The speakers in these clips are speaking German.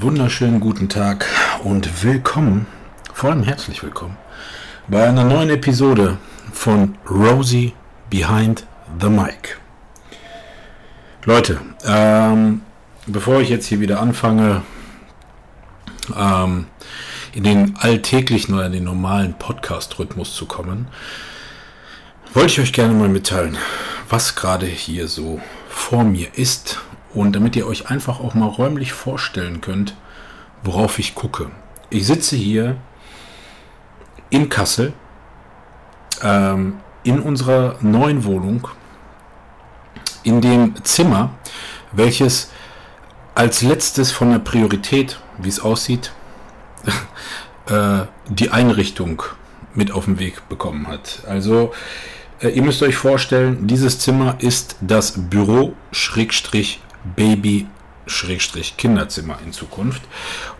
Wunderschönen guten Tag und willkommen, vor allem herzlich willkommen, bei einer neuen Episode von Rosie Behind the Mic. Leute, ähm, bevor ich jetzt hier wieder anfange, ähm, in den alltäglichen oder in den normalen Podcast-Rhythmus zu kommen, wollte ich euch gerne mal mitteilen, was gerade hier so vor mir ist und damit ihr euch einfach auch mal räumlich vorstellen könnt, worauf ich gucke. Ich sitze hier in Kassel, ähm, in unserer neuen Wohnung, in dem Zimmer, welches als letztes von der Priorität, wie es aussieht, äh, die Einrichtung mit auf den Weg bekommen hat. Also äh, ihr müsst euch vorstellen, dieses Zimmer ist das Büro Schrägstrich Baby-Kinderzimmer in Zukunft.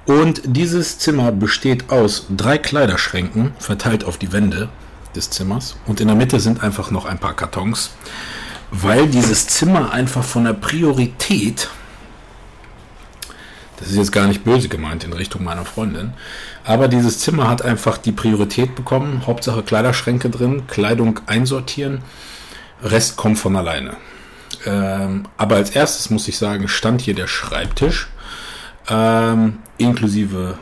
Und dieses Zimmer besteht aus drei Kleiderschränken verteilt auf die Wände des Zimmers. Und in der Mitte sind einfach noch ein paar Kartons, weil dieses Zimmer einfach von der Priorität, das ist jetzt gar nicht böse gemeint in Richtung meiner Freundin, aber dieses Zimmer hat einfach die Priorität bekommen. Hauptsache Kleiderschränke drin, Kleidung einsortieren, Rest kommt von alleine. Ähm, aber als erstes muss ich sagen, stand hier der Schreibtisch, ähm, inklusive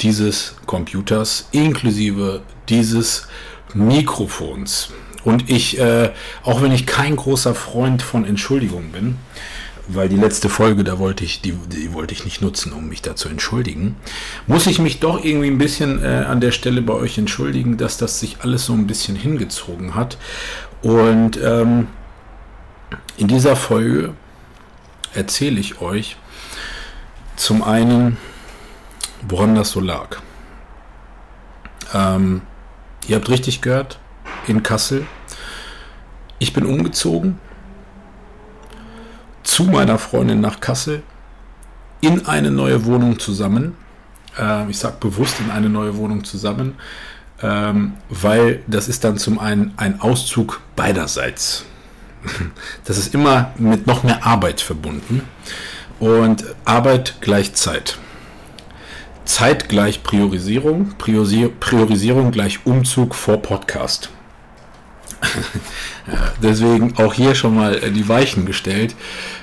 dieses Computers, inklusive dieses Mikrofons. Und ich, äh, auch wenn ich kein großer Freund von Entschuldigungen bin, weil die letzte Folge, da wollte ich, die, die wollte ich nicht nutzen, um mich da zu entschuldigen, muss ich mich doch irgendwie ein bisschen äh, an der Stelle bei euch entschuldigen, dass das sich alles so ein bisschen hingezogen hat. Und ähm, in dieser Folge erzähle ich euch zum einen, woran das so lag. Ähm, ihr habt richtig gehört, in Kassel. Ich bin umgezogen zu meiner Freundin nach Kassel in eine neue Wohnung zusammen. Äh, ich sage bewusst in eine neue Wohnung zusammen, ähm, weil das ist dann zum einen ein Auszug beiderseits das ist immer mit noch mehr Arbeit verbunden. Und Arbeit gleich Zeit. Zeit gleich Priorisierung, Priorisierung gleich Umzug vor Podcast. Deswegen auch hier schon mal äh, die Weichen gestellt.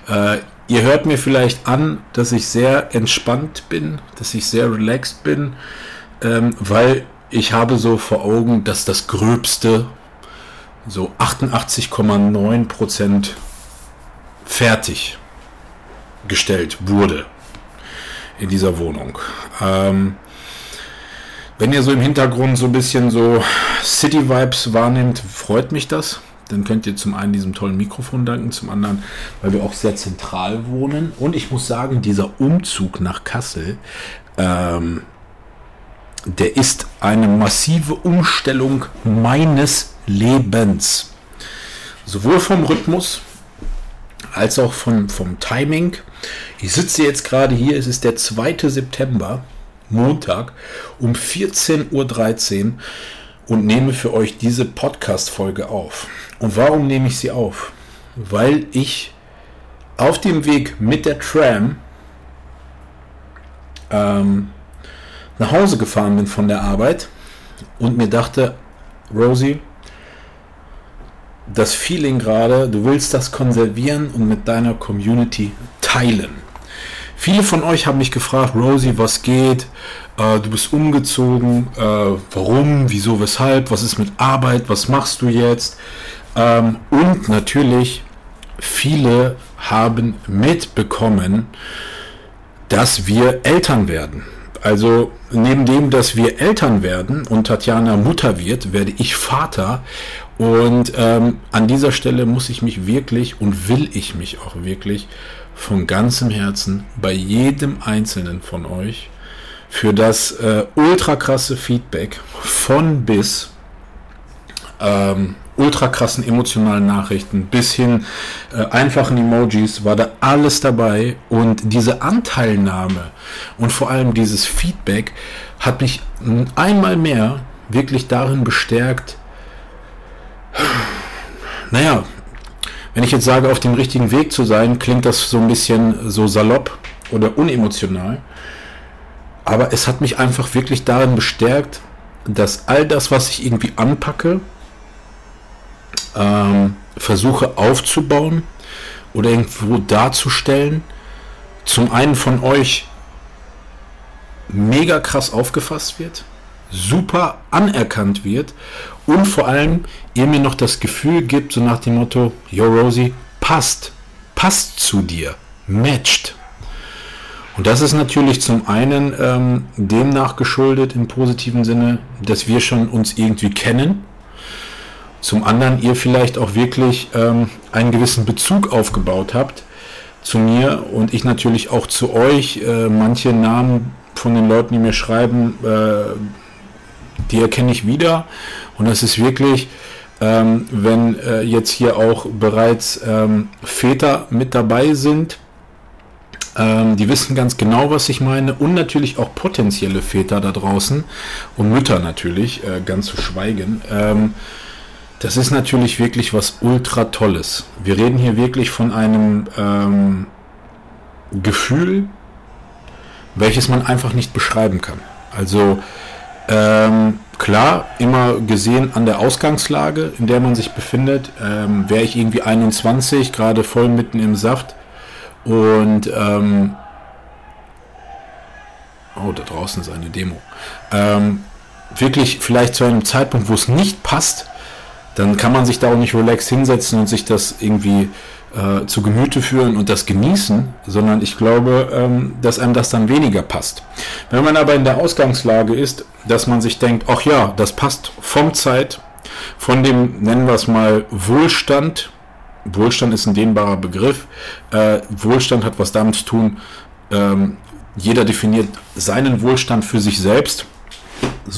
Äh, ihr hört mir vielleicht an, dass ich sehr entspannt bin, dass ich sehr relaxed bin, ähm, weil ich habe so vor Augen, dass das Gröbste so 88,9 Prozent fertig gestellt wurde in dieser Wohnung. Ähm, wenn ihr so im Hintergrund so ein bisschen so City-Vibes wahrnehmt, freut mich das. Dann könnt ihr zum einen diesem tollen Mikrofon danken, zum anderen, weil wir auch sehr zentral wohnen. Und ich muss sagen, dieser Umzug nach Kassel, ähm, der ist eine massive Umstellung meines Lebens. Sowohl vom Rhythmus als auch von, vom Timing. Ich sitze jetzt gerade hier, es ist der 2. September, Montag, um 14.13 Uhr und nehme für euch diese Podcast-Folge auf. Und warum nehme ich sie auf? Weil ich auf dem Weg mit der Tram ähm, nach Hause gefahren bin von der Arbeit und mir dachte, Rosie, das Feeling gerade, du willst das konservieren und mit deiner Community teilen. Viele von euch haben mich gefragt, Rosie, was geht? Äh, du bist umgezogen. Äh, warum? Wieso? Weshalb? Was ist mit Arbeit? Was machst du jetzt? Ähm, und natürlich, viele haben mitbekommen, dass wir Eltern werden. Also neben dem, dass wir Eltern werden und Tatjana Mutter wird, werde ich Vater Und ähm, an dieser Stelle muss ich mich wirklich und will ich mich auch wirklich von ganzem Herzen bei jedem einzelnen von euch für das äh, ultra krasse Feedback von bis ähm, ultra krassen emotionalen Nachrichten bis hin äh, einfachen Emojis war da alles dabei. Und diese Anteilnahme und vor allem dieses Feedback hat mich einmal mehr wirklich darin bestärkt, naja, wenn ich jetzt sage, auf dem richtigen Weg zu sein, klingt das so ein bisschen so salopp oder unemotional. Aber es hat mich einfach wirklich darin bestärkt, dass all das, was ich irgendwie anpacke, ähm, versuche aufzubauen oder irgendwo darzustellen, zum einen von euch mega krass aufgefasst wird, super anerkannt wird und vor allem ihr mir noch das Gefühl gibt, so nach dem Motto, yo Rosie, passt, passt zu dir, matcht. Und das ist natürlich zum einen ähm, demnach geschuldet im positiven Sinne, dass wir schon uns irgendwie kennen. Zum anderen ihr vielleicht auch wirklich ähm, einen gewissen Bezug aufgebaut habt zu mir und ich natürlich auch zu euch. Äh, manche Namen von den Leuten, die mir schreiben, äh, die erkenne ich wieder. Und das ist wirklich, ähm, wenn äh, jetzt hier auch bereits ähm, Väter mit dabei sind, ähm, die wissen ganz genau, was ich meine. Und natürlich auch potenzielle Väter da draußen und Mütter natürlich, äh, ganz zu schweigen. Ähm, das ist natürlich wirklich was ultra tolles. Wir reden hier wirklich von einem ähm, Gefühl, welches man einfach nicht beschreiben kann. Also ähm, klar, immer gesehen an der Ausgangslage, in der man sich befindet. Ähm, Wäre ich irgendwie 21, gerade voll mitten im Saft und ähm, oh, da draußen ist eine Demo. Ähm, wirklich vielleicht zu einem Zeitpunkt, wo es nicht passt, dann kann man sich da auch nicht relax hinsetzen und sich das irgendwie äh, zu Gemüte führen und das genießen, sondern ich glaube, ähm, dass einem das dann weniger passt. Wenn man aber in der Ausgangslage ist, dass man sich denkt, ach ja, das passt vom Zeit, von dem, nennen wir es mal, Wohlstand, Wohlstand ist ein dehnbarer Begriff, äh, Wohlstand hat was damit zu tun, ähm, jeder definiert seinen Wohlstand für sich selbst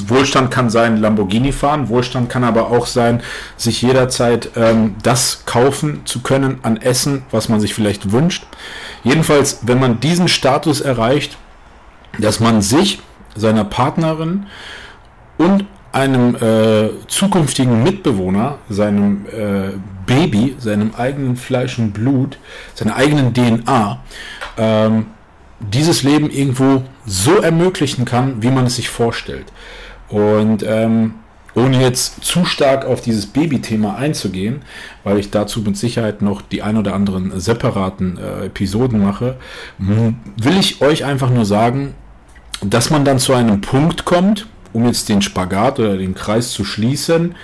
Wohlstand kann sein, Lamborghini fahren. Wohlstand kann aber auch sein, sich jederzeit ähm, das kaufen zu können an Essen, was man sich vielleicht wünscht. Jedenfalls, wenn man diesen Status erreicht, dass man sich, seiner Partnerin und einem äh, zukünftigen Mitbewohner, seinem äh, Baby, seinem eigenen Fleisch und Blut, seiner eigenen DNA, ähm, dieses Leben irgendwo so ermöglichen kann, wie man es sich vorstellt. Und ähm, ohne jetzt zu stark auf dieses Baby-Thema einzugehen, weil ich dazu mit Sicherheit noch die ein oder anderen separaten äh, Episoden mache, will ich euch einfach nur sagen, dass man dann zu einem Punkt kommt, um jetzt den Spagat oder den Kreis zu schließen,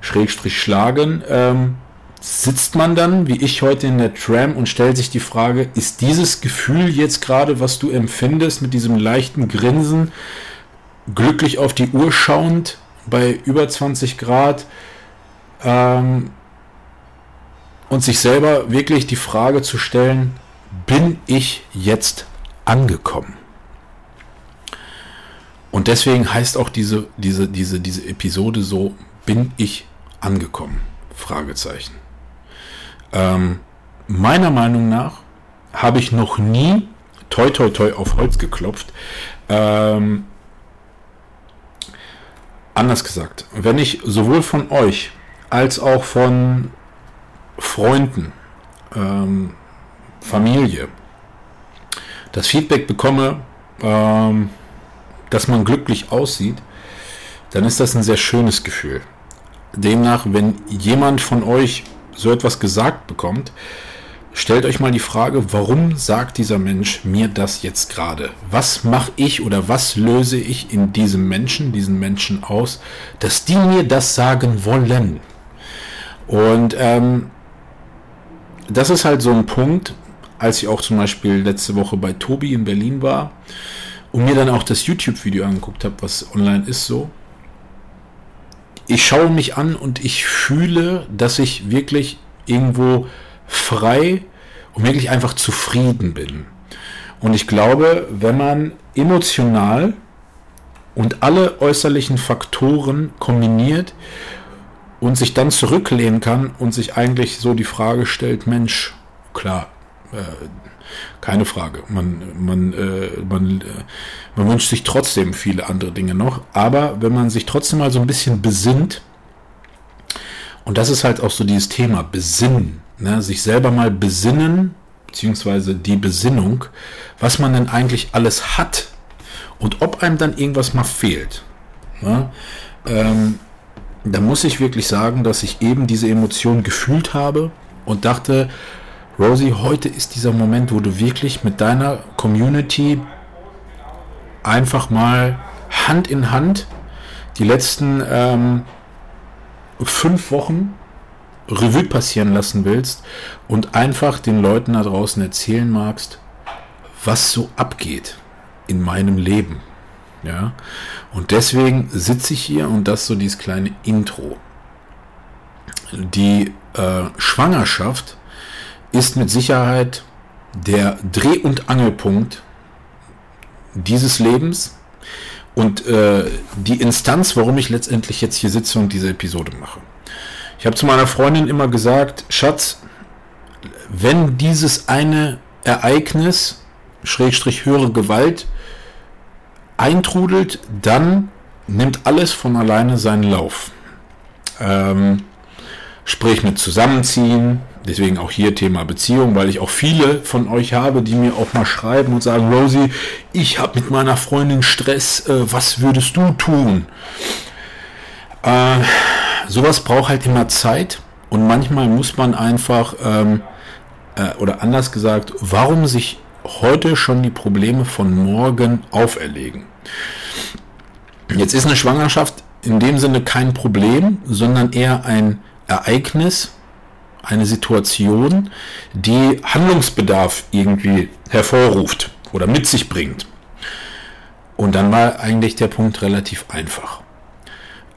Schrägstrich schlagen, ähm, sitzt man dann, wie ich heute in der Tram, und stellt sich die Frage, ist dieses Gefühl jetzt gerade, was du empfindest, mit diesem leichten Grinsen, glücklich auf die Uhr schauend, bei über 20 Grad, ähm, und sich selber wirklich die Frage zu stellen, bin ich jetzt angekommen? Und deswegen heißt auch diese, diese, diese, diese Episode so, bin ich angekommen? Fragezeichen. Ähm, meiner Meinung nach habe ich noch nie, toi toi toi auf Holz geklopft, ähm, anders gesagt, wenn ich sowohl von euch als auch von Freunden, ähm, Familie, das Feedback bekomme, ähm, dass man glücklich aussieht, dann ist das ein sehr schönes Gefühl. Demnach, wenn jemand von euch so etwas gesagt bekommt, stellt euch mal die Frage, warum sagt dieser Mensch mir das jetzt gerade? Was mache ich oder was löse ich in diesem Menschen, diesen Menschen aus, dass die mir das sagen wollen? Und ähm, das ist halt so ein Punkt, als ich auch zum Beispiel letzte Woche bei Tobi in Berlin war und mir dann auch das YouTube-Video angeguckt habe, was online ist so ich schaue mich an und ich fühle, dass ich wirklich irgendwo frei und wirklich einfach zufrieden bin. Und ich glaube, wenn man emotional und alle äußerlichen Faktoren kombiniert und sich dann zurücklehnen kann und sich eigentlich so die Frage stellt, Mensch, klar, äh, keine Frage. Man, man, äh, man, äh, man wünscht sich trotzdem viele andere Dinge noch. Aber wenn man sich trotzdem mal so ein bisschen besinnt, und das ist halt auch so dieses Thema, Besinnen, ne? sich selber mal besinnen, beziehungsweise die Besinnung, was man denn eigentlich alles hat und ob einem dann irgendwas mal fehlt. Ne? Ähm, da muss ich wirklich sagen, dass ich eben diese Emotion gefühlt habe und dachte, Rosie, heute ist dieser Moment, wo du wirklich mit deiner Community einfach mal Hand in Hand die letzten ähm, fünf Wochen Revue passieren lassen willst und einfach den Leuten da draußen erzählen magst, was so abgeht in meinem Leben. Ja, und deswegen sitze ich hier und das so dieses kleine Intro. Die äh, Schwangerschaft ist mit Sicherheit der Dreh- und Angelpunkt dieses Lebens und äh, die Instanz, warum ich letztendlich jetzt hier sitze und diese Episode mache. Ich habe zu meiner Freundin immer gesagt, Schatz, wenn dieses eine Ereignis, Schrägstrich höhere Gewalt, eintrudelt, dann nimmt alles von alleine seinen Lauf. Ähm, sprich mit Zusammenziehen, Deswegen auch hier Thema Beziehung, weil ich auch viele von euch habe, die mir auch mal schreiben und sagen, Rosie, ich habe mit meiner Freundin Stress, äh, was würdest du tun? Äh, sowas braucht halt immer Zeit und manchmal muss man einfach, ähm, äh, oder anders gesagt, warum sich heute schon die Probleme von morgen auferlegen? Jetzt ist eine Schwangerschaft in dem Sinne kein Problem, sondern eher ein Ereignis, eine Situation, die Handlungsbedarf irgendwie hervorruft oder mit sich bringt. Und dann war eigentlich der Punkt relativ einfach.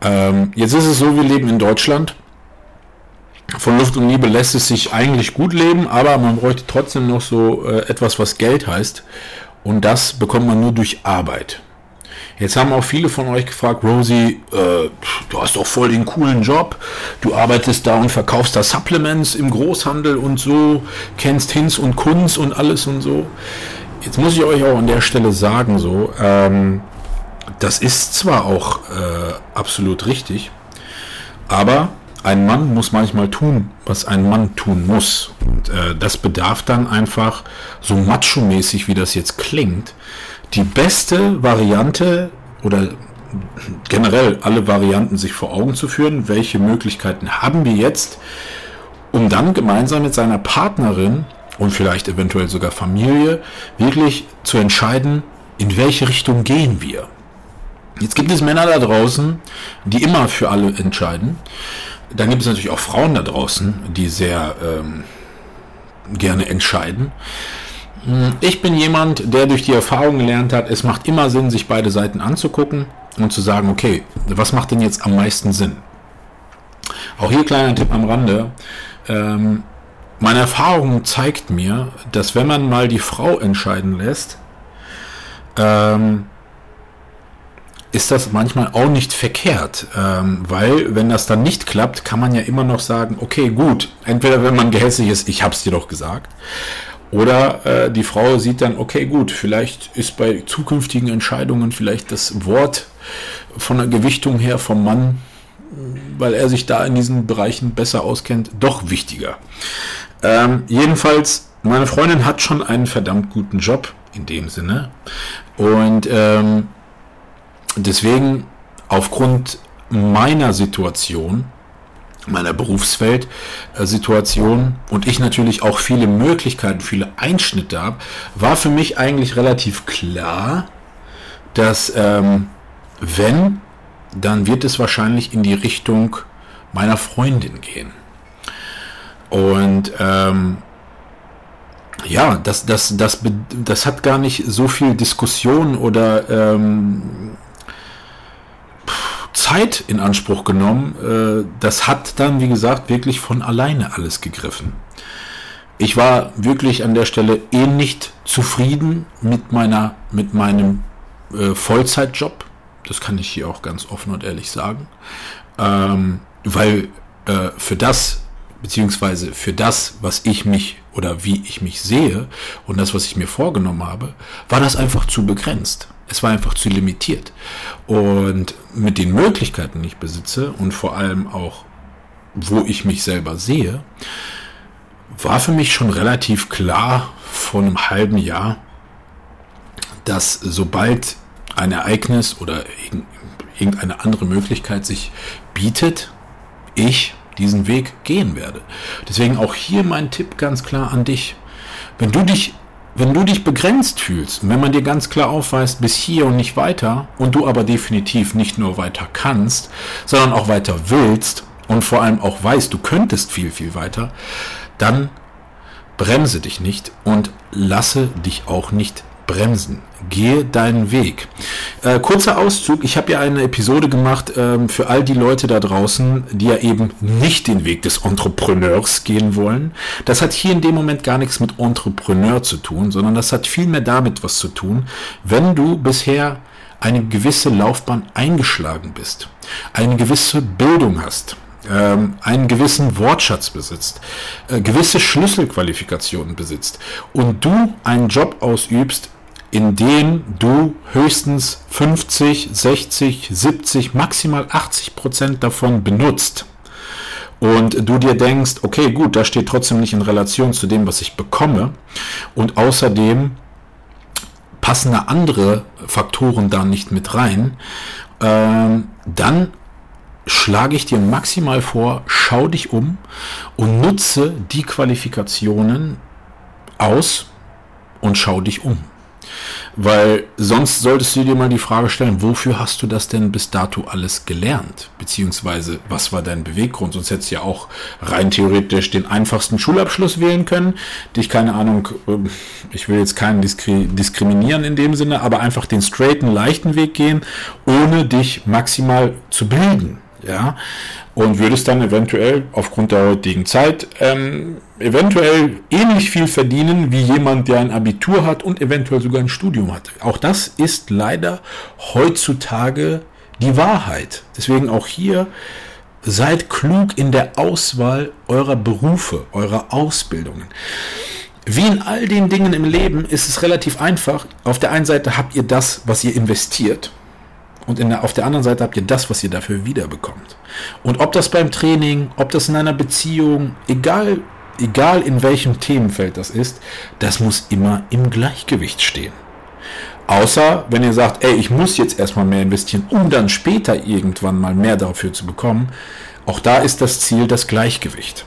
Ähm, jetzt ist es so, wir leben in Deutschland. Von Luft und Liebe lässt es sich eigentlich gut leben, aber man bräuchte trotzdem noch so äh, etwas, was Geld heißt. Und das bekommt man nur durch Arbeit. Jetzt haben auch viele von euch gefragt, Rosie, äh, du hast doch voll den coolen Job. Du arbeitest da und verkaufst da Supplements im Großhandel und so, kennst Hinz und Kunz und alles und so. Jetzt muss ich euch auch an der Stelle sagen, so, ähm, das ist zwar auch äh, absolut richtig, aber ein Mann muss manchmal tun, was ein Mann tun muss. Und äh, das bedarf dann einfach, so macho-mäßig wie das jetzt klingt, die beste Variante oder generell alle Varianten sich vor Augen zu führen, welche Möglichkeiten haben wir jetzt, um dann gemeinsam mit seiner Partnerin und vielleicht eventuell sogar Familie wirklich zu entscheiden, in welche Richtung gehen wir. Jetzt gibt es Männer da draußen, die immer für alle entscheiden. Dann gibt es natürlich auch Frauen da draußen, die sehr ähm, gerne entscheiden. Hm, ich bin jemand, der durch die Erfahrung gelernt hat, es macht immer Sinn, sich beide Seiten anzugucken und zu sagen, okay, was macht denn jetzt am meisten Sinn? Auch hier kleiner Tipp am Rande. Ähm, meine Erfahrung zeigt mir, dass wenn man mal die Frau entscheiden lässt, ähm, ist das manchmal auch nicht verkehrt, ähm, weil wenn das dann nicht klappt, kann man ja immer noch sagen, okay, gut, entweder wenn man gehässig ist, ich hab's dir doch gesagt, oder äh, die Frau sieht dann, okay, gut, vielleicht ist bei zukünftigen Entscheidungen vielleicht das Wort von der Gewichtung her vom Mann, weil er sich da in diesen Bereichen besser auskennt, doch wichtiger. Ähm, jedenfalls, meine Freundin hat schon einen verdammt guten Job in dem Sinne. Und ähm, deswegen, aufgrund meiner Situation, meiner Berufswelt-Situation und ich natürlich auch viele Möglichkeiten, viele Einschnitte habe, war für mich eigentlich relativ klar, dass ähm, wenn, dann wird es wahrscheinlich in die Richtung meiner Freundin gehen. Und ähm, ja, das, das, das, das hat gar nicht so viel Diskussion oder ähm, Zeit in Anspruch genommen. Äh, das hat dann, wie gesagt, wirklich von alleine alles gegriffen. Ich war wirklich an der Stelle eh nicht zufrieden mit meiner, mit meinem äh, Vollzeitjob. Das kann ich hier auch ganz offen und ehrlich sagen. Ähm, weil äh, für das, beziehungsweise für das, was ich mich oder wie ich mich sehe und das, was ich mir vorgenommen habe, war das einfach zu begrenzt. Es war einfach zu limitiert. Und mit den Möglichkeiten, die ich besitze und vor allem auch, wo ich mich selber sehe, war für mich schon relativ klar vor einem halben Jahr, dass sobald ein Ereignis oder irgendeine andere Möglichkeit sich bietet, ich diesen Weg gehen werde. Deswegen auch hier mein Tipp ganz klar an dich. Wenn du dich wenn du dich begrenzt fühlst, wenn man dir ganz klar aufweist, bis hier und nicht weiter, und du aber definitiv nicht nur weiter kannst, sondern auch weiter willst und vor allem auch weißt, du könntest viel, viel weiter, dann bremse dich nicht und lasse dich auch nicht bremsen. Gehe deinen Weg. Äh, kurzer Auszug. Ich habe ja eine Episode gemacht ähm, für all die Leute da draußen, die ja eben nicht den Weg des Entrepreneurs gehen wollen. Das hat hier in dem Moment gar nichts mit Entrepreneur zu tun, sondern das hat viel mehr damit was zu tun, wenn du bisher eine gewisse Laufbahn eingeschlagen bist, eine gewisse Bildung hast, ähm, einen gewissen Wortschatz besitzt, äh, gewisse Schlüsselqualifikationen besitzt und du einen Job ausübst, in dem du höchstens 50, 60, 70, maximal 80 Prozent davon benutzt. Und du dir denkst, okay, gut, das steht trotzdem nicht in Relation zu dem, was ich bekomme. Und außerdem passen da andere Faktoren da nicht mit rein, ähm, dann schlage ich dir maximal vor, schau dich um und nutze die Qualifikationen aus und schau dich um. Weil sonst solltest du dir mal die Frage stellen, wofür hast du das denn bis dato alles gelernt? Beziehungsweise, was war dein Beweggrund? Sonst hättest du ja auch rein theoretisch den einfachsten Schulabschluss wählen können. Dich, keine Ahnung, ähm, ich will jetzt keinen diskri diskriminieren in dem Sinne, aber einfach den straighten, leichten Weg gehen, ohne dich maximal zu bilden ja, und würdest dann eventuell aufgrund der heutigen Zeit ähm, eventuell ähnlich viel verdienen wie jemand, der ein Abitur hat und eventuell sogar ein Studium hat. Auch das ist leider heutzutage die Wahrheit. Deswegen auch hier seid klug in der Auswahl eurer Berufe, eurer Ausbildungen. Wie in all den Dingen im Leben ist es relativ einfach. Auf der einen Seite habt ihr das, was ihr investiert. Und der, auf der anderen Seite habt ihr das, was ihr dafür wiederbekommt. Und ob das beim Training, ob das in einer Beziehung, egal, egal in welchem Themenfeld das ist, das muss immer im Gleichgewicht stehen. Außer wenn ihr sagt, ey, ich muss jetzt erstmal mehr investieren, um dann später irgendwann mal mehr dafür zu bekommen. Auch da ist das Ziel das Gleichgewicht.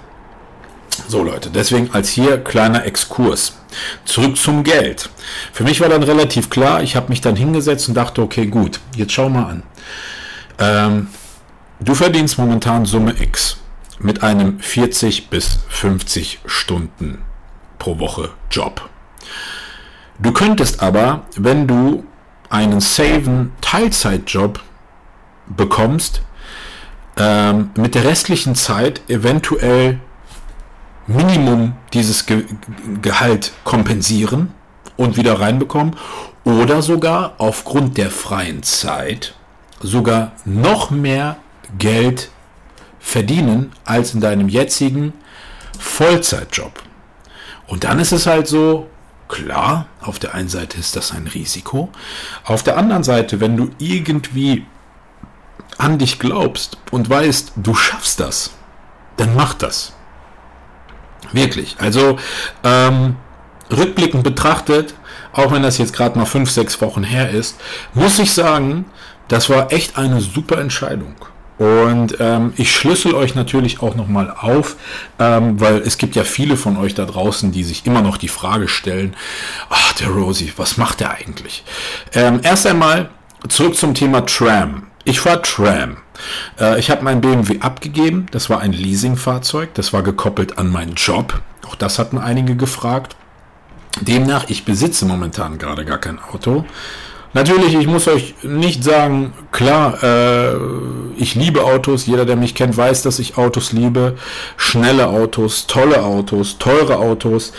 So Leute, deswegen als hier kleiner Exkurs. Zurück zum Geld. Für mich war dann relativ klar, ich habe mich dann hingesetzt und dachte, okay, gut, jetzt schau mal an. Ähm, du verdienst momentan Summe X mit einem 40 bis 50 Stunden pro Woche Job. Du könntest aber, wenn du einen saven Teilzeitjob bekommst, ähm, mit der restlichen Zeit eventuell Minimum dieses Ge Gehalt kompensieren und wieder reinbekommen oder sogar aufgrund der freien Zeit sogar noch mehr Geld verdienen als in deinem jetzigen Vollzeitjob. Und dann ist es halt so, klar, auf der einen Seite ist das ein Risiko, auf der anderen Seite, wenn du irgendwie an dich glaubst und weißt, du schaffst das, dann mach das. Wirklich. Also ähm, rückblickend betrachtet, auch wenn das jetzt gerade mal fünf, sechs Wochen her ist, muss ich sagen, das war echt eine super Entscheidung. Und ähm, ich schlüssel euch natürlich auch nochmal auf, ähm, weil es gibt ja viele von euch da draußen, die sich immer noch die Frage stellen, ach, der Rosie, was macht der eigentlich? Ähm, erst einmal zurück zum Thema Tram. Ich fahre Tram. Äh, ich habe mein BMW abgegeben. Das war ein Leasingfahrzeug. Das war gekoppelt an meinen Job. Auch das hatten einige gefragt. Demnach, ich besitze momentan gerade gar kein Auto. Natürlich, ich muss euch nicht sagen, klar, äh, ich liebe Autos. Jeder, der mich kennt, weiß, dass ich Autos liebe. Schnelle Autos, tolle Autos, teure Autos.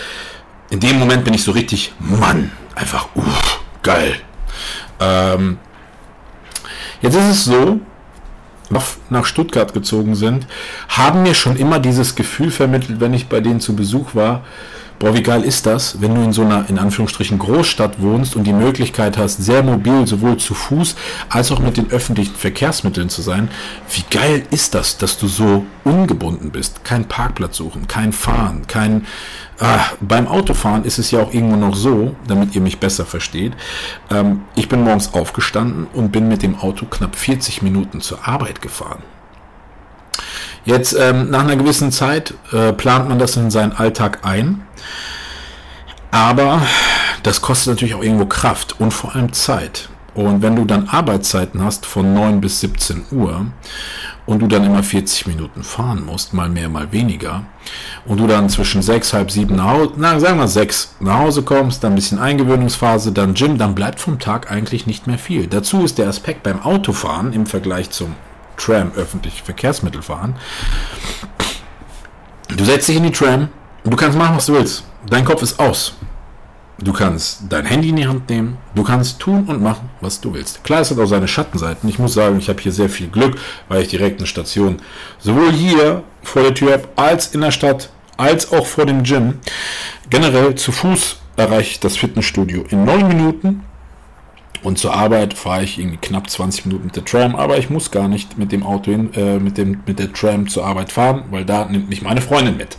In dem Moment bin ich so richtig, Mann, einfach, uff, geil. Ähm, jetzt ist es so, nach Stuttgart gezogen sind, haben mir schon immer dieses Gefühl vermittelt, wenn ich bei denen zu Besuch war, boah, wie geil ist das, wenn du in so einer, in Anführungsstrichen, Großstadt wohnst und die Möglichkeit hast, sehr mobil sowohl zu Fuß als auch mit den öffentlichen Verkehrsmitteln zu sein. Wie geil ist das, dass du so ungebunden bist? Kein Parkplatz suchen, kein Fahren, kein, ah, beim Autofahren ist es ja auch irgendwo noch so, damit ihr mich besser versteht. Ähm, ich bin morgens aufgestanden und bin mit dem Auto knapp 40 Minuten zur Arbeit gefahren. Jetzt ähm, nach einer gewissen Zeit äh, plant man das in seinen Alltag ein. Aber das kostet natürlich auch irgendwo Kraft und vor allem Zeit. Und wenn du dann Arbeitszeiten hast von 9 bis 17 Uhr und du dann immer 40 Minuten fahren musst, mal mehr, mal weniger, und du dann zwischen 6, halb 7 nach Hause, na, sagen wir 6 nach Hause kommst, dann ein bisschen Eingewöhnungsphase, dann Gym, dann bleibt vom Tag eigentlich nicht mehr viel. Dazu ist der Aspekt beim Autofahren im Vergleich zum Tram, öffentliche Verkehrsmittel fahren. Du setzt dich in die Tram du kannst machen, was du willst. Dein Kopf ist aus. Du kannst dein Handy in die Hand nehmen. Du kannst tun und machen, was du willst. Klar, es hat auch seine Schattenseiten. Ich muss sagen, ich habe hier sehr viel Glück, weil ich direkt eine Station sowohl hier vor der Tür habe, als in der Stadt, als auch vor dem Gym. Generell zu Fuß erreiche ich das Fitnessstudio in neun Minuten und zur Arbeit fahre ich irgendwie knapp 20 Minuten mit der Tram, aber ich muss gar nicht mit dem Auto hin, äh, mit, dem, mit der Tram zur Arbeit fahren, weil da nimmt mich meine Freundin mit.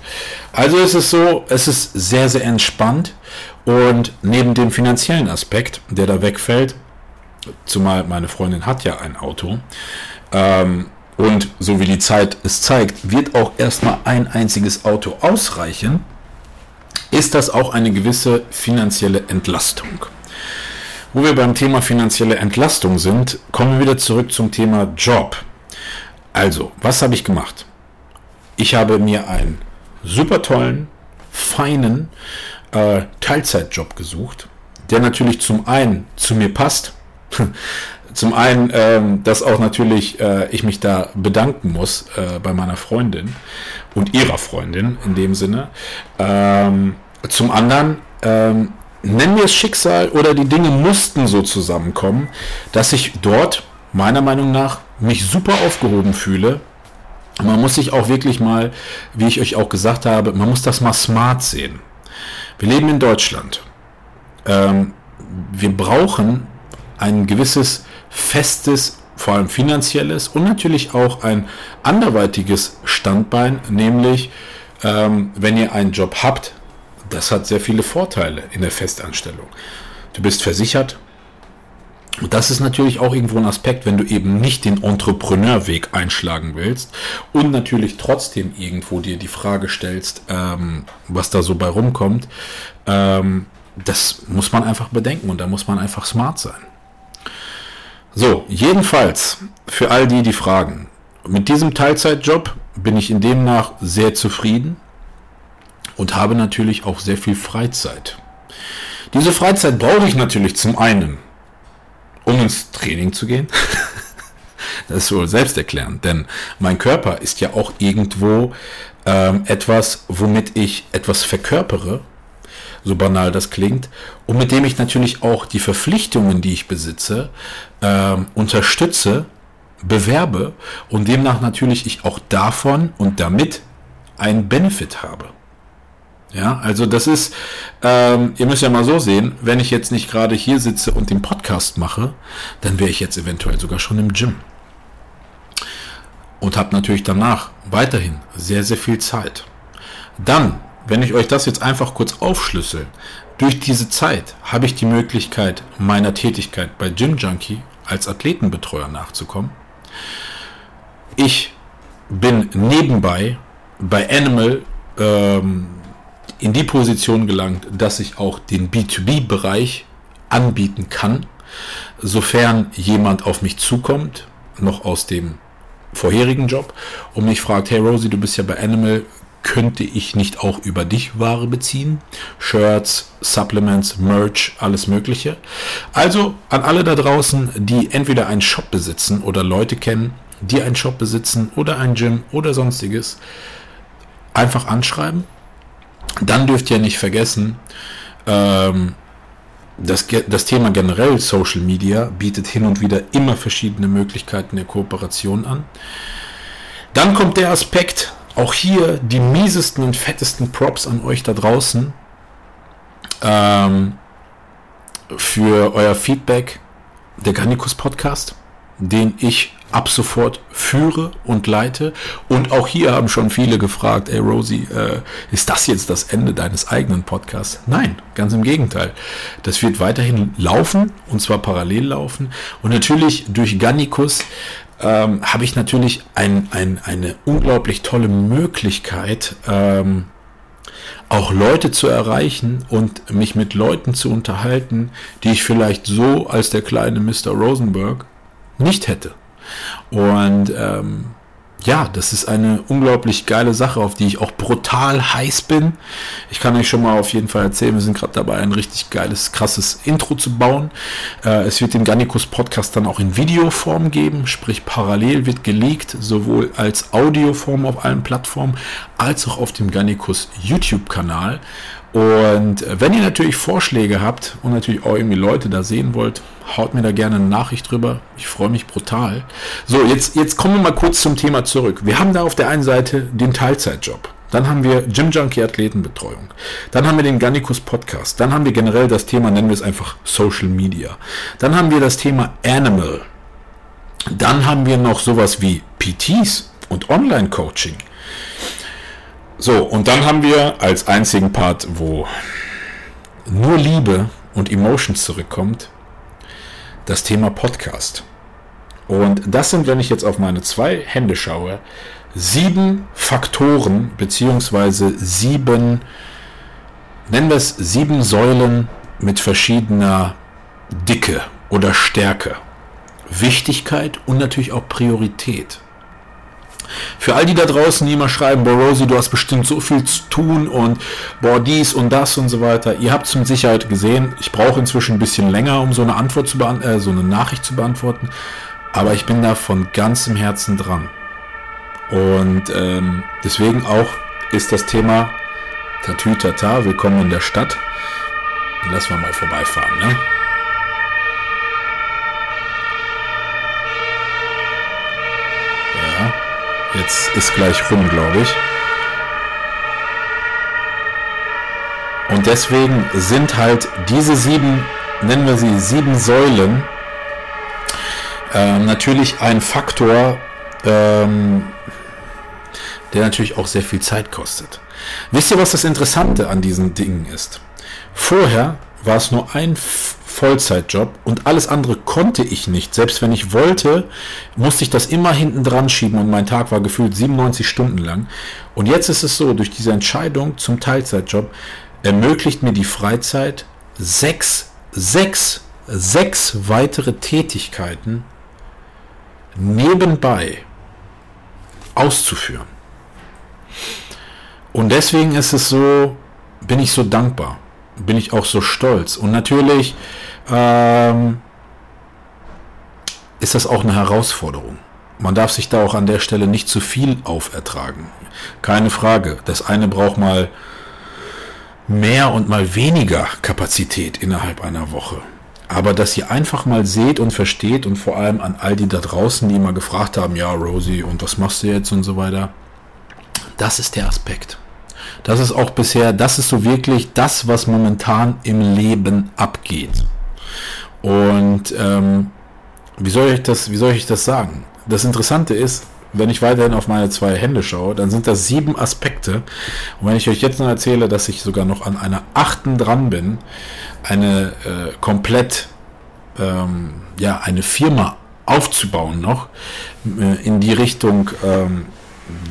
Also ist es so, es ist sehr, sehr entspannt und neben dem finanziellen Aspekt, der da wegfällt, zumal meine Freundin hat ja ein Auto, ähm, und so wie die Zeit es zeigt, wird auch erstmal ein einziges Auto ausreichen, ist das auch eine gewisse finanzielle Entlastung. Wo wir beim Thema finanzielle Entlastung sind, kommen wir wieder zurück zum Thema Job. Also, was habe ich gemacht? Ich habe mir einen super tollen, feinen äh, Teilzeitjob gesucht, der natürlich zum einen zu mir passt. Zum einen, ähm, dass auch natürlich äh, ich mich da bedanken muss äh, bei meiner Freundin und ihrer Freundin in dem Sinne. Ähm, zum anderen, ähm, nennen wir es Schicksal oder die Dinge mussten so zusammenkommen, dass ich dort meiner Meinung nach mich super aufgehoben fühle. Man muss sich auch wirklich mal, wie ich euch auch gesagt habe, man muss das mal smart sehen. Wir leben in Deutschland. Ähm, wir brauchen ein gewisses festes, vor allem finanzielles und natürlich auch ein anderweitiges Standbein, nämlich ähm, wenn ihr einen Job habt, das hat sehr viele Vorteile in der Festanstellung. Du bist versichert. Und das ist natürlich auch irgendwo ein Aspekt, wenn du eben nicht den Entrepreneurweg einschlagen willst und natürlich trotzdem irgendwo dir die Frage stellst, ähm, was da so bei rumkommt. Ähm, das muss man einfach bedenken und da muss man einfach smart sein. So, jedenfalls für all die, die fragen. Mit diesem Teilzeitjob bin ich in demnach sehr zufrieden und habe natürlich auch sehr viel Freizeit. Diese Freizeit brauche ich natürlich zum einen, um ins Training zu gehen. das ist wohl selbsterklärend, denn mein Körper ist ja auch irgendwo ähm, etwas, womit ich etwas verkörpere, so banal das klingt, und mit dem ich natürlich auch die Verpflichtungen, die ich besitze, ähm, unterstütze, bewerbe und demnach natürlich ich auch davon und damit einen Benefit habe. Ja, also das ist, ähm, ihr müsst ja mal so sehen, wenn ich jetzt nicht gerade hier sitze und den Podcast mache, dann wäre ich jetzt eventuell sogar schon im Gym. Und habe natürlich danach weiterhin sehr, sehr viel Zeit. Dann, wenn ich euch das jetzt einfach kurz aufschlüssel, durch diese Zeit habe ich die Möglichkeit, meiner Tätigkeit bei Gym Junkie als Athletenbetreuer nachzukommen. Ich bin nebenbei bei Animal ähm, in die Position gelangt, dass ich auch den B2B-Bereich anbieten kann, sofern jemand auf mich zukommt, noch aus dem vorherigen Job, und mich fragt, hey Rosie, du bist ja bei Animal, könnte ich nicht auch über dich Ware beziehen? Shirts, Supplements, Merch, alles Mögliche. Also an alle da draußen, die entweder einen Shop besitzen oder Leute kennen, die einen Shop besitzen oder ein Gym oder sonstiges, einfach anschreiben. Dann dürft ihr nicht vergessen, ähm, das, das Thema generell Social Media bietet hin und wieder immer verschiedene Möglichkeiten der Kooperation an. Dann kommt der Aspekt, auch hier die miesesten und fettesten Props an euch da draußen ähm, für euer Feedback. Der Garnicus Podcast, den ich ab sofort führe und leite. Und auch hier haben schon viele gefragt, ey Rosie, äh, ist das jetzt das Ende deines eigenen Podcasts? Nein, ganz im Gegenteil. Das wird weiterhin laufen und zwar parallel laufen. Und natürlich durch Gannikus ähm, habe ich natürlich ein, ein, eine unglaublich tolle Möglichkeit, ähm, auch Leute zu erreichen und mich mit Leuten zu unterhalten, die ich vielleicht so als der kleine Mr. Rosenberg nicht hätte. Und ähm, ja, das ist eine unglaublich geile Sache, auf die ich auch brutal heiß bin. Ich kann euch schon mal auf jeden Fall erzählen, wir sind gerade dabei, ein richtig geiles, krasses Intro zu bauen. Äh, es wird den Gannikus Podcast dann auch in Videoform geben, sprich parallel wird geleakt, sowohl als Audioform auf allen Plattformen, als auch auf dem Gannikus YouTube-Kanal. Und äh, wenn ihr natürlich Vorschläge habt und natürlich auch irgendwie Leute da sehen wollt, haut mir da gerne eine Nachricht drüber. Ich freue mich brutal. So, jetzt, jetzt kommen wir mal kurz zum Thema zurück. Wir haben da auf der einen Seite den Teilzeitjob. Dann haben wir Gym Junkie Athletenbetreuung. Dann haben wir den Gannikus Podcast. Dann haben wir generell das Thema, nennen wir es einfach Social Media. Dann haben wir das Thema Animal. Dann haben wir noch sowas wie PTs und Online Coaching. So, und dann haben wir als einzigen Part, wo nur Liebe und Emotions zurückkommt, das Thema Podcast. Und das sind, wenn ich jetzt auf meine zwei Hände schaue, sieben Faktoren beziehungsweise sieben, nennen wir es sieben Säulen mit verschiedener Dicke oder Stärke, Wichtigkeit und natürlich auch Priorität. Für all die da draußen, die immer schreiben, boah Rosie, du hast bestimmt so viel zu tun und boah dies und das und so weiter. Ihr habt es mit Sicherheit gesehen. Ich brauche inzwischen ein bisschen länger, um so eine Antwort zu äh, so eine Nachricht zu beantworten. Aber ich bin da von ganzem Herzen dran. Und ähm, deswegen auch ist das Thema Tatütata, willkommen in der Stadt. Lassen wir mal vorbeifahren, ne? Jetzt ist gleich rum, glaube ich. Und deswegen sind halt diese sieben, nennen wir sie sieben Säulen, äh, natürlich ein Faktor, ähm, der natürlich auch sehr viel Zeit kostet. Wisst ihr, was das Interessante an diesen Dingen ist? Vorher war es nur ein Vollzeitjob und alles andere konnte ich nicht. Selbst wenn ich wollte, musste ich das immer hinten dran schieben und mein Tag war gefühlt 97 Stunden lang. Und jetzt ist es so, durch diese Entscheidung zum Teilzeitjob ermöglicht mir die Freizeit sechs, sechs, sechs weitere Tätigkeiten nebenbei auszuführen. Und deswegen ist es so, bin ich so dankbar bin ich auch so stolz. Und natürlich ähm, ist das auch eine Herausforderung. Man darf sich da auch an der Stelle nicht zu viel aufertragen. Keine Frage. Das eine braucht mal mehr und mal weniger Kapazität innerhalb einer Woche. Aber dass ihr einfach mal seht und versteht und vor allem an all die da draußen, die immer gefragt haben, ja, Rosie, und was machst du jetzt und so weiter, das ist der Aspekt. Das ist auch bisher, das ist so wirklich das, was momentan im Leben abgeht. Und ähm, wie soll ich das, wie soll ich das sagen? Das Interessante ist, wenn ich weiterhin auf meine zwei Hände schaue, dann sind das sieben Aspekte. Und wenn ich euch jetzt noch erzähle, dass ich sogar noch an einer achten dran bin, eine äh, komplett, ähm, ja, eine Firma aufzubauen noch, äh, in die Richtung, ähm,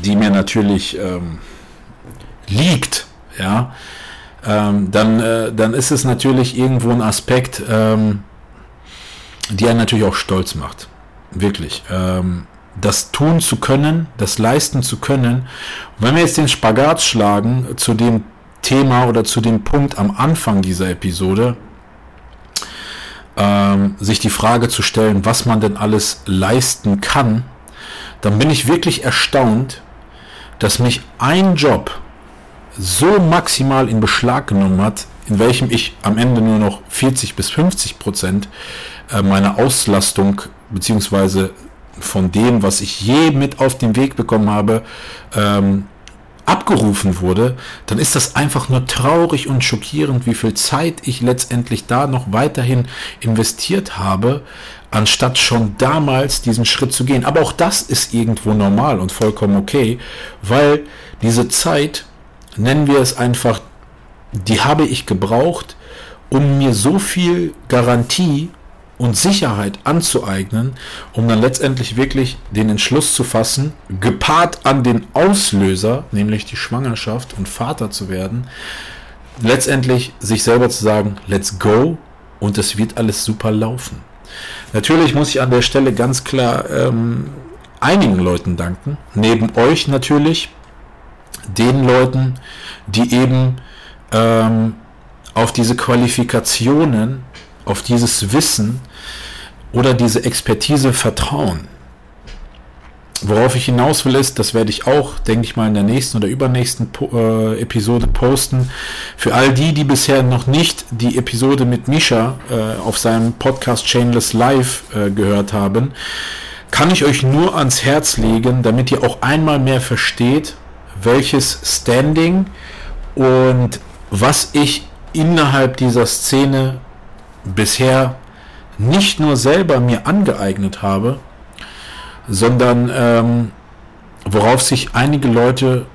die mir natürlich ähm, liegt, ja, ähm, dann, äh, dann ist es natürlich irgendwo ein Aspekt, ähm, die einen natürlich auch stolz macht. Wirklich. Ähm, das tun zu können, das leisten zu können. Und wenn wir jetzt den Spagat schlagen zu dem Thema oder zu dem Punkt am Anfang dieser Episode, ähm, sich die Frage zu stellen, was man denn alles leisten kann, dann bin ich wirklich erstaunt, dass mich ein Job so maximal in Beschlag genommen hat, in welchem ich am Ende nur noch 40 bis 50 Prozent äh, meiner Auslastung beziehungsweise von dem, was ich je mit auf den Weg bekommen habe, ähm, abgerufen wurde, dann ist das einfach nur traurig und schockierend, wie viel Zeit ich letztendlich da noch weiterhin investiert habe, anstatt schon damals diesen Schritt zu gehen. Aber auch das ist irgendwo normal und vollkommen okay, weil diese Zeit, nennen wir es einfach, die habe ich gebraucht, um mir so viel Garantie und Sicherheit anzueignen, um dann letztendlich wirklich den Entschluss zu fassen, gepaart an den Auslöser, nämlich die Schwangerschaft und Vater zu werden, letztendlich sich selber zu sagen, let's go und es wird alles super laufen. Natürlich muss ich an der Stelle ganz klar ähm, einigen Leuten danken, neben euch natürlich, den Leuten, die eben ähm, auf diese Qualifikationen auf dieses Wissen oder diese Expertise vertrauen. Worauf ich hinaus will, ist, das werde ich auch, denke ich mal, in der nächsten oder übernächsten äh, Episode posten. Für all die, die bisher noch nicht die Episode mit Misha äh, auf seinem Podcast Chainless Live äh, gehört haben, kann ich euch nur ans Herz legen, damit ihr auch einmal mehr versteht, welches Standing und was ich innerhalb dieser Szene bisher nicht nur selber mir angeeignet habe, sondern ähm, worauf sich einige Leute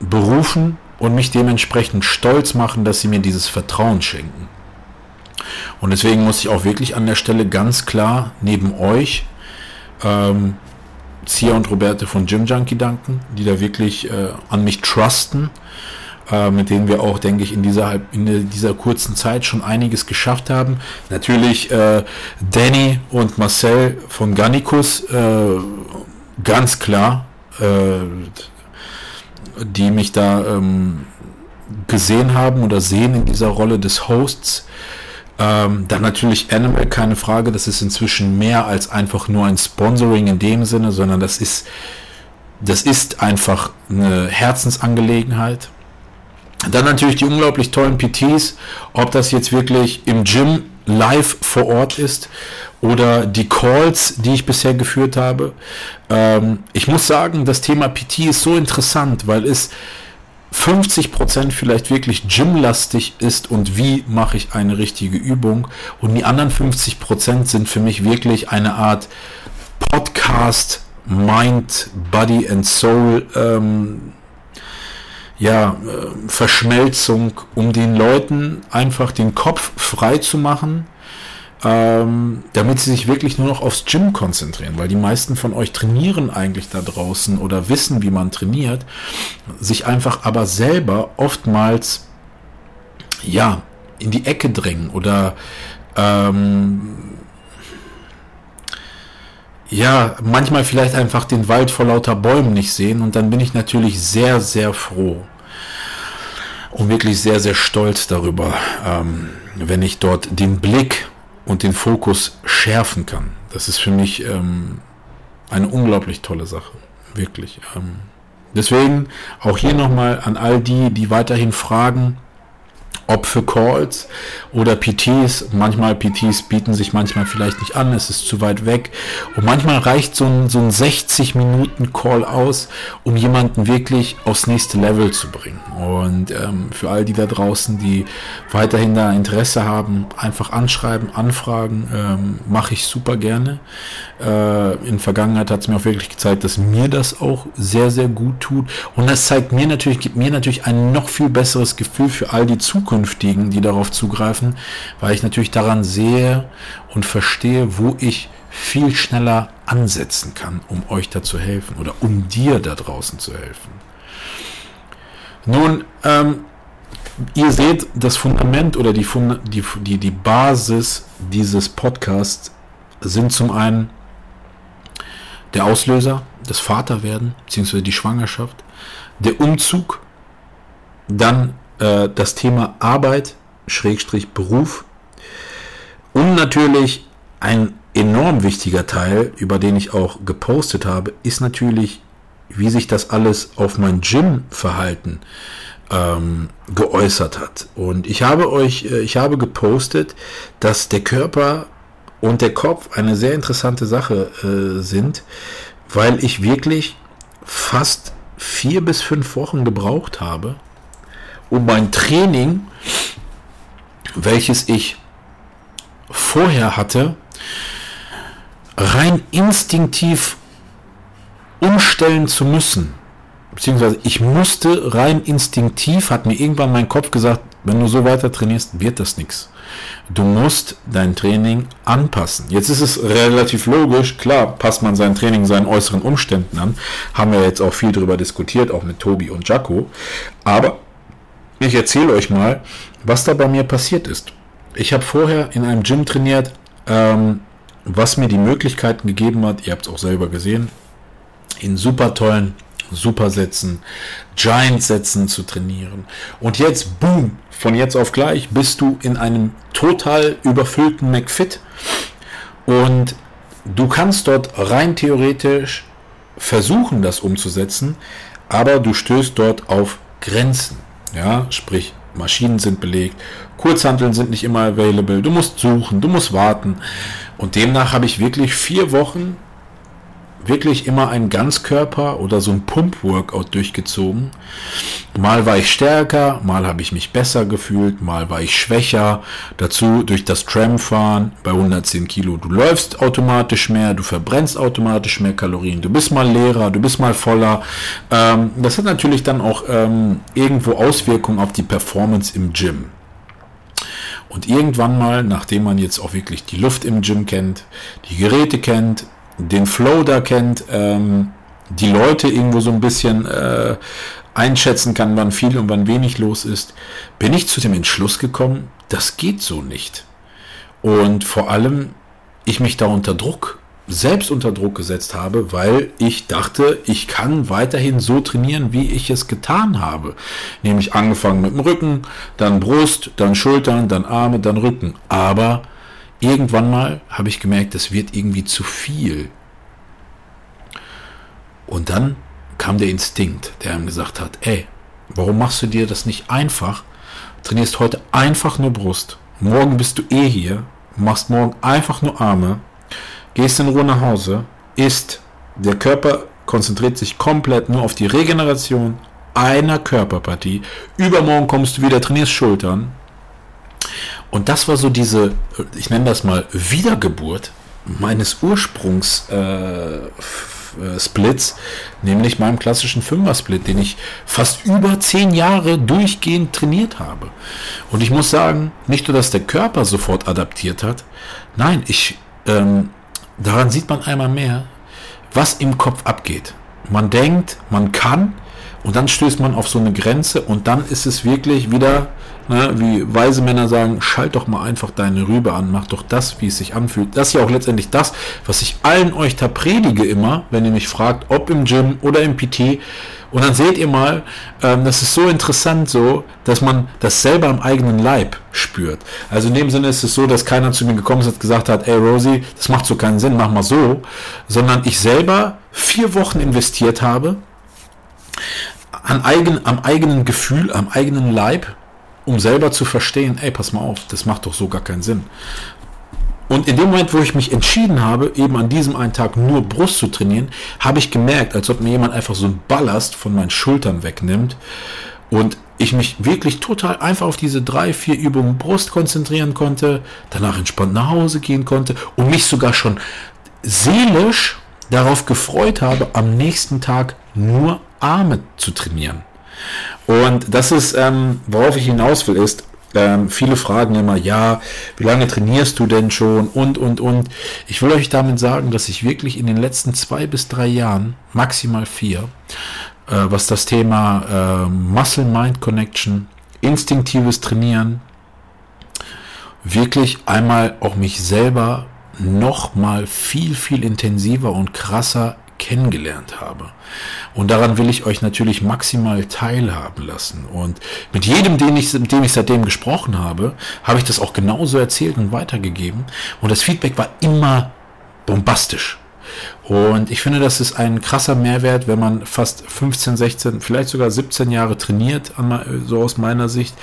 berufen und mich dementsprechend stolz machen, dass sie mir dieses Vertrauen schenken. Und deswegen muss ich auch wirklich an der Stelle ganz klar neben euch ähm, Zia und Roberto von Gym Junkie danken, die da wirklich äh, an mich trusten äh, mit denen wir auch, denke ich, in dieser, in dieser kurzen Zeit schon einiges geschafft haben. Natürlich äh, Danny und Marcel von Gannikus, äh, ganz klar, äh, die mich da ähm, gesehen haben oder sehen in dieser Rolle des Hosts. Ähm, dann natürlich Animal, keine Frage, das ist inzwischen mehr als einfach nur ein Sponsoring in dem Sinne, sondern das ist, das ist einfach eine Herzensangelegenheit. Dann natürlich die unglaublich tollen PTs, ob das jetzt wirklich im Gym live vor Ort ist oder die Calls, die ich bisher geführt habe. Ähm, ich muss sagen, das Thema PT ist so interessant, weil es 50% vielleicht wirklich gymlastig ist und wie mache ich eine richtige Übung. Und die anderen 50% sind für mich wirklich eine Art Podcast Mind, Body and Soul ähm, ja, äh, Verschmelzung, um den Leuten einfach den Kopf frei zu machen, ähm, damit sie sich wirklich nur noch aufs Gym konzentrieren, weil die meisten von euch trainieren eigentlich da draußen oder wissen, wie man trainiert, sich einfach aber selber oftmals ja in die Ecke drängen oder ähm, ja, manchmal vielleicht einfach den Wald vor lauter Bäumen nicht sehen und dann bin ich natürlich sehr, sehr froh und wirklich sehr, sehr stolz darüber, ähm, wenn ich dort den Blick und den Fokus schärfen kann. Das ist für mich ähm, eine unglaublich tolle Sache, wirklich. Ähm, deswegen auch hier nochmal an all die, die weiterhin fragen, ob für Calls oder PTs. Manchmal PTs bieten sich manchmal vielleicht nicht an, es ist zu weit weg. Und manchmal reicht so ein, so ein 60 Minuten Call aus, um jemanden wirklich aufs nächste Level zu bringen. Und ähm, für all die da draußen, die weiterhin da Interesse haben, einfach anschreiben, anfragen, ähm, mache ich super gerne. Äh, in Vergangenheit hat es mir auch wirklich gezeigt, dass mir das auch sehr, sehr gut tut. Und das zeigt mir natürlich, gibt mir natürlich ein noch viel besseres Gefühl für all die zukünftigen, die darauf zugreifen, weil ich natürlich daran sehe und verstehe, wo ich viel schneller ansetzen kann, um euch da zu helfen oder um dir da draußen zu helfen. Nun, ähm, ihr seht, das Fundament oder die, die, die, die Basis dieses Podcasts sind zum einen der Auslöser, das Vaterwerden, beziehungsweise die Schwangerschaft, der Umzug, dann äh, das Thema Arbeit, Schrägstrich Beruf und natürlich ein enorm wichtiger Teil, über den ich auch gepostet habe, ist natürlich, wie sich das alles auf mein Gym-Verhalten ähm, geäußert hat. Und ich habe euch, äh, ich habe gepostet, dass der Körper und der Kopf eine sehr interessante Sache äh, sind, weil ich wirklich fast vier bis fünf Wochen gebraucht habe, um mein Training, welches ich vorher hatte, rein instinktiv umstellen zu müssen. Beziehungsweise ich musste rein instinktiv, hat mir irgendwann mein Kopf gesagt, wenn du so weiter trainierst, wird das nichts. Du musst dein Training anpassen. Jetzt ist es relativ logisch, klar, passt man sein Training seinen äußeren Umständen an. Haben wir jetzt auch viel darüber diskutiert, auch mit Tobi und Jaco. Aber ich erzähle euch mal, was da bei mir passiert ist. Ich habe vorher in einem Gym trainiert, ähm, was mir die Möglichkeiten gegeben hat, ihr habt es auch selber gesehen, in super tollen Supersätzen, Giant-Sätzen zu trainieren. Und jetzt, boom, von jetzt auf gleich bist du in einem total überfüllten McFit. Und du kannst dort rein theoretisch versuchen, das umzusetzen, aber du stößt dort auf Grenzen. Ja, sprich, Maschinen sind belegt, Kurzhanteln sind nicht immer available, du musst suchen, du musst warten. Und demnach habe ich wirklich vier Wochen wirklich immer ein Ganzkörper oder so ein Pump-Workout durchgezogen. Mal war ich stärker, mal habe ich mich besser gefühlt, mal war ich schwächer. Dazu durch das Tramfahren bei 110 Kilo. Du läufst automatisch mehr, du verbrennst automatisch mehr Kalorien. Du bist mal leerer, du bist mal voller. Ähm, das hat natürlich dann auch ähm, irgendwo Auswirkungen auf die Performance im Gym. Und irgendwann mal, nachdem man jetzt auch wirklich die Luft im Gym kennt, die Geräte kennt, den Flow da kennt, ähm, die Leute irgendwo so ein bisschen äh, einschätzen kann, wann viel und wann wenig los ist, bin ich zu dem Entschluss gekommen, das geht so nicht. Und vor allem, ich mich da unter Druck, selbst unter Druck gesetzt habe, weil ich dachte, ich kann weiterhin so trainieren, wie ich es getan habe. Nämlich angefangen mit dem Rücken, dann Brust, dann Schultern, dann Arme, dann Rücken. Aber irgendwann mal habe ich gemerkt, das wird irgendwie zu viel. Und dann kam der Instinkt, der ihm gesagt hat, ey, warum machst du dir das nicht einfach? Trainierst heute einfach nur Brust. Morgen bist du eh hier, machst morgen einfach nur Arme, gehst in Ruhe nach Hause, isst. Der Körper konzentriert sich komplett nur auf die Regeneration einer Körperpartie. Übermorgen kommst du wieder, trainierst Schultern, und das war so diese, ich nenne das mal Wiedergeburt meines Ursprungs äh, Splits, nämlich meinem klassischen Fünfer-Split, den ich fast über zehn Jahre durchgehend trainiert habe. Und ich muss sagen, nicht nur, dass der Körper sofort adaptiert hat, nein, ich, ähm, daran sieht man einmal mehr, was im Kopf abgeht. Man denkt, man kann, und dann stößt man auf so eine Grenze und dann ist es wirklich wieder Ne, wie weise Männer sagen, schalt doch mal einfach deine Rübe an, mach doch das, wie es sich anfühlt. Das ist ja auch letztendlich das, was ich allen euch da predige immer, wenn ihr mich fragt, ob im Gym oder im PT. Und dann seht ihr mal, ähm, das ist so interessant so, dass man das selber am eigenen Leib spürt. Also in dem Sinne ist es so, dass keiner zu mir gekommen ist und gesagt hat, ey Rosie, das macht so keinen Sinn, mach mal so, sondern ich selber vier Wochen investiert habe, an eigen, am eigenen Gefühl, am eigenen Leib, um selber zu verstehen, ey, pass mal auf, das macht doch so gar keinen Sinn. Und in dem Moment, wo ich mich entschieden habe, eben an diesem einen Tag nur Brust zu trainieren, habe ich gemerkt, als ob mir jemand einfach so ein Ballast von meinen Schultern wegnimmt und ich mich wirklich total einfach auf diese drei, vier Übungen Brust konzentrieren konnte, danach entspannt nach Hause gehen konnte und mich sogar schon seelisch darauf gefreut habe, am nächsten Tag nur Arme zu trainieren. Und das ist, ähm, worauf ich hinaus will, ist, ähm, viele fragen immer, ja, wie lange trainierst du denn schon und, und, und. Ich will euch damit sagen, dass ich wirklich in den letzten zwei bis drei Jahren, maximal vier, äh, was das Thema äh, Muscle-Mind-Connection, instinktives Trainieren, wirklich einmal auch mich selber noch mal viel, viel intensiver und krasser kennengelernt habe. Und daran will ich euch natürlich maximal teilhaben lassen. Und mit jedem, den ich, mit dem ich seitdem gesprochen habe, habe ich das auch genauso erzählt und weitergegeben. Und das Feedback war immer bombastisch. Und ich finde, das ist ein krasser Mehrwert, wenn man fast 15, 16, vielleicht sogar 17 Jahre trainiert, so aus meiner Sicht.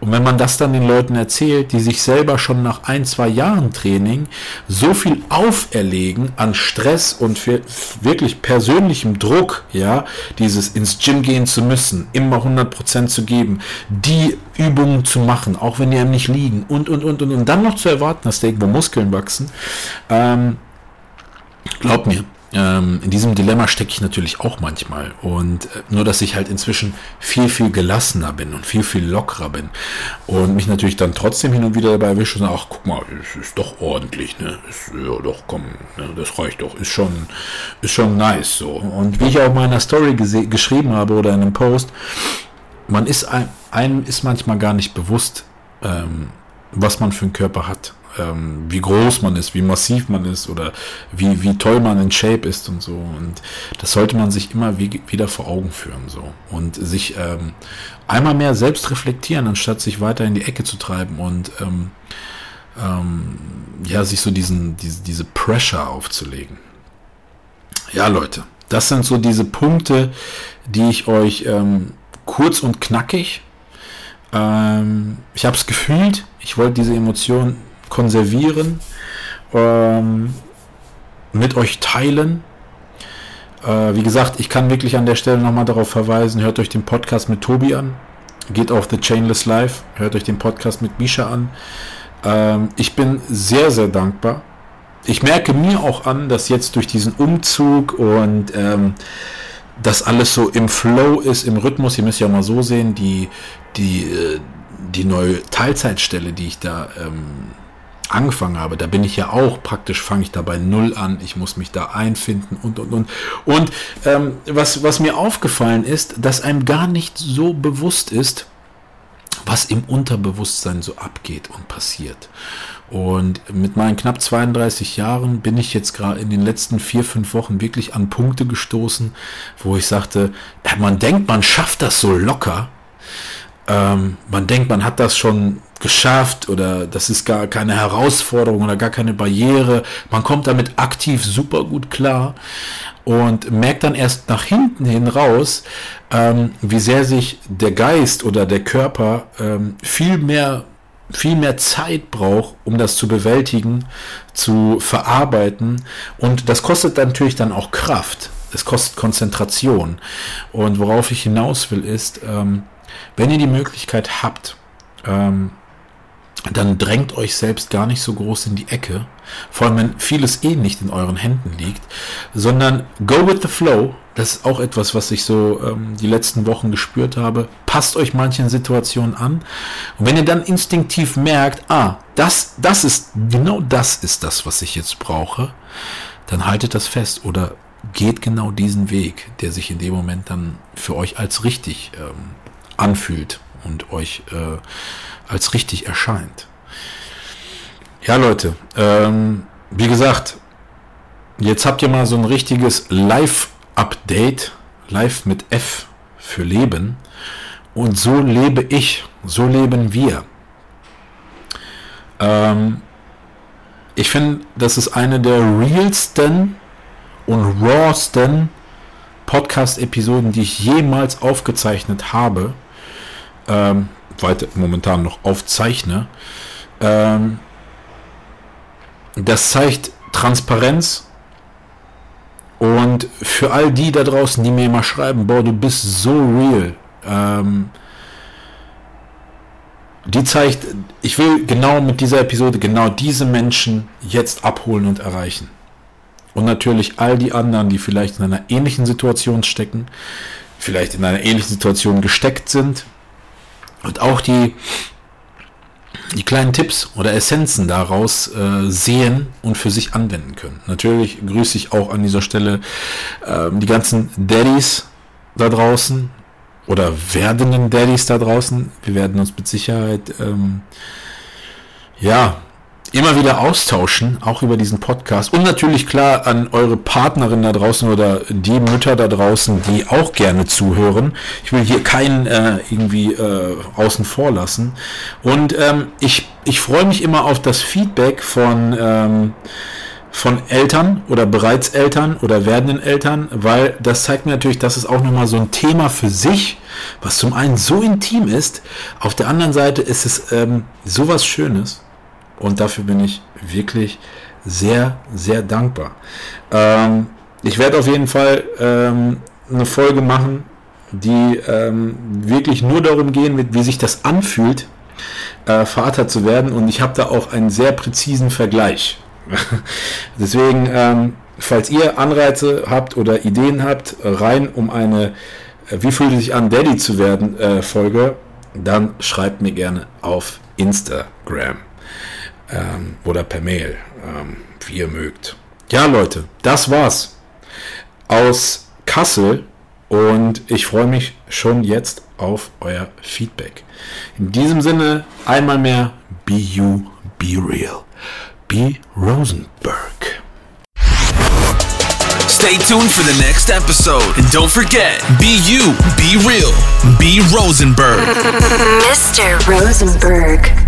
Und wenn man das dann den Leuten erzählt, die sich selber schon nach ein, zwei Jahren Training so viel auferlegen an Stress und wirklich persönlichem Druck, ja, dieses ins Gym gehen zu müssen, immer 100% zu geben, die Übungen zu machen, auch wenn die einem nicht liegen und, und, und, und, und dann noch zu erwarten, dass da irgendwo Muskeln wachsen, ähm, Glaub mir, ähm, in diesem Dilemma stecke ich natürlich auch manchmal. Und äh, nur, dass ich halt inzwischen viel, viel gelassener bin und viel, viel lockerer bin. Und mich natürlich dann trotzdem hin und wieder dabei erwische und sage, ach, guck mal, es ist doch ordentlich, ne? Ist, ja, doch, komm, ne? das reicht doch. Ist schon, ist schon nice so. Und wie ich auch in einer Story geschrieben habe oder in einem Post, man ist ein, einem ist manchmal gar nicht bewusst, ähm, was man für einen Körper hat ähm, wie groß man ist, wie massiv man ist oder wie, wie toll man in Shape ist und so. Und das sollte man sich immer wie, wieder vor Augen führen so und sich ähm, einmal mehr selbst reflektieren, anstatt sich weiter in die Ecke zu treiben und ähm, ähm, ja, sich so diesen, diese, diese Pressure aufzulegen. Ja, Leute, das sind so diese Punkte, die ich euch ähm, kurz und knackig ähm, ich habe es gefühlt. Ich wollte diese Emotion konservieren, ähm, mit euch teilen. Äh, wie gesagt, ich kann wirklich an der Stelle nochmal darauf verweisen, hört euch den Podcast mit Tobi an, geht auf The Chainless Life, hört euch den Podcast mit Misha an. Ähm, ich bin sehr, sehr dankbar. Ich merke mir auch an, dass jetzt durch diesen Umzug und ähm, das alles so im Flow ist, im Rhythmus, ihr müsst ja mal so sehen, die, die, äh, die neue Teilzeitstelle, die ich da ähm, angefangen habe, da bin ich ja auch praktisch, fange ich da bei Null an, ich muss mich da einfinden und, und, und. Und ähm, was, was mir aufgefallen ist, dass einem gar nicht so bewusst ist, was im Unterbewusstsein so abgeht und passiert. Und mit meinen knapp 32 Jahren bin ich jetzt gerade in den letzten vier, fünf Wochen wirklich an Punkte gestoßen, wo ich sagte, man denkt, man schafft das so locker. Ähm, man denkt, man hat das schon geschafft oder das ist gar keine Herausforderung oder gar keine Barriere. Man kommt damit aktiv super gut klar und merkt dann erst nach hinten hin raus, ähm, wie sehr sich der Geist oder der Körper ähm, viel mehr viel mehr Zeit braucht, um das zu bewältigen, zu verarbeiten. Und das kostet natürlich dann auch Kraft. Es kostet Konzentration. Und worauf ich hinaus will, ist, ähm, wenn ihr die Möglichkeit habt, ähm, dann drängt euch selbst gar nicht so groß in die Ecke, vor allem wenn vieles eh nicht in euren Händen liegt, sondern go with the flow. Das ist auch etwas, was ich so ähm, die letzten Wochen gespürt habe. Passt euch manchen Situationen an. Und wenn ihr dann instinktiv merkt, ah, das, das ist, genau das ist das, was ich jetzt brauche, dann haltet das fest oder geht genau diesen Weg, der sich in dem Moment dann für euch als richtig ähm, anfühlt und euch äh, als richtig erscheint. Ja, Leute, ähm, wie gesagt, jetzt habt ihr mal so ein richtiges Live-Update, live mit F für Leben. Und so lebe ich, so leben wir. Ähm, ich finde, das ist eine der realsten und rawsten Podcast-Episoden, die ich jemals aufgezeichnet habe. Ähm, weiter momentan noch aufzeichne. Ähm, das zeigt Transparenz und für all die da draußen, die mir immer schreiben, boah, du bist so real. Ähm, die zeigt, ich will genau mit dieser Episode genau diese Menschen jetzt abholen und erreichen. Und natürlich all die anderen, die vielleicht in einer ähnlichen Situation stecken, vielleicht in einer ähnlichen Situation gesteckt sind, und auch die, die kleinen Tipps oder Essenzen daraus äh, sehen und für sich anwenden können. Natürlich grüße ich auch an dieser Stelle äh, die ganzen Daddies da draußen oder werdenden Daddies da draußen. Wir werden uns mit Sicherheit ähm, ja immer wieder austauschen, auch über diesen Podcast. Und natürlich klar an eure Partnerin da draußen oder die Mütter da draußen, die auch gerne zuhören. Ich will hier keinen äh, irgendwie äh, außen vor lassen. Und ähm, ich, ich freue mich immer auf das Feedback von... Ähm, von Eltern oder bereits Eltern oder werdenden Eltern, weil das zeigt mir natürlich, dass es auch nochmal so ein Thema für sich, was zum einen so intim ist, auf der anderen Seite ist es ähm, sowas Schönes und dafür bin ich wirklich sehr, sehr dankbar. Ähm, ich werde auf jeden Fall ähm, eine Folge machen, die ähm, wirklich nur darum gehen wie sich das anfühlt, äh, Vater zu werden und ich habe da auch einen sehr präzisen Vergleich. Deswegen, ähm, falls ihr Anreize habt oder Ideen habt, rein um eine äh, Wie fühlt es sich an, Daddy zu werden äh, Folge, dann schreibt mir gerne auf Instagram ähm, oder per Mail, ähm, wie ihr mögt. Ja, Leute, das war's aus Kassel und ich freue mich schon jetzt auf euer Feedback. In diesem Sinne einmal mehr, be you, be real. B. Rosenberg. Stay tuned for the next episode. And don't forget, be you, be real, be Rosenberg. Mr. Rosenberg.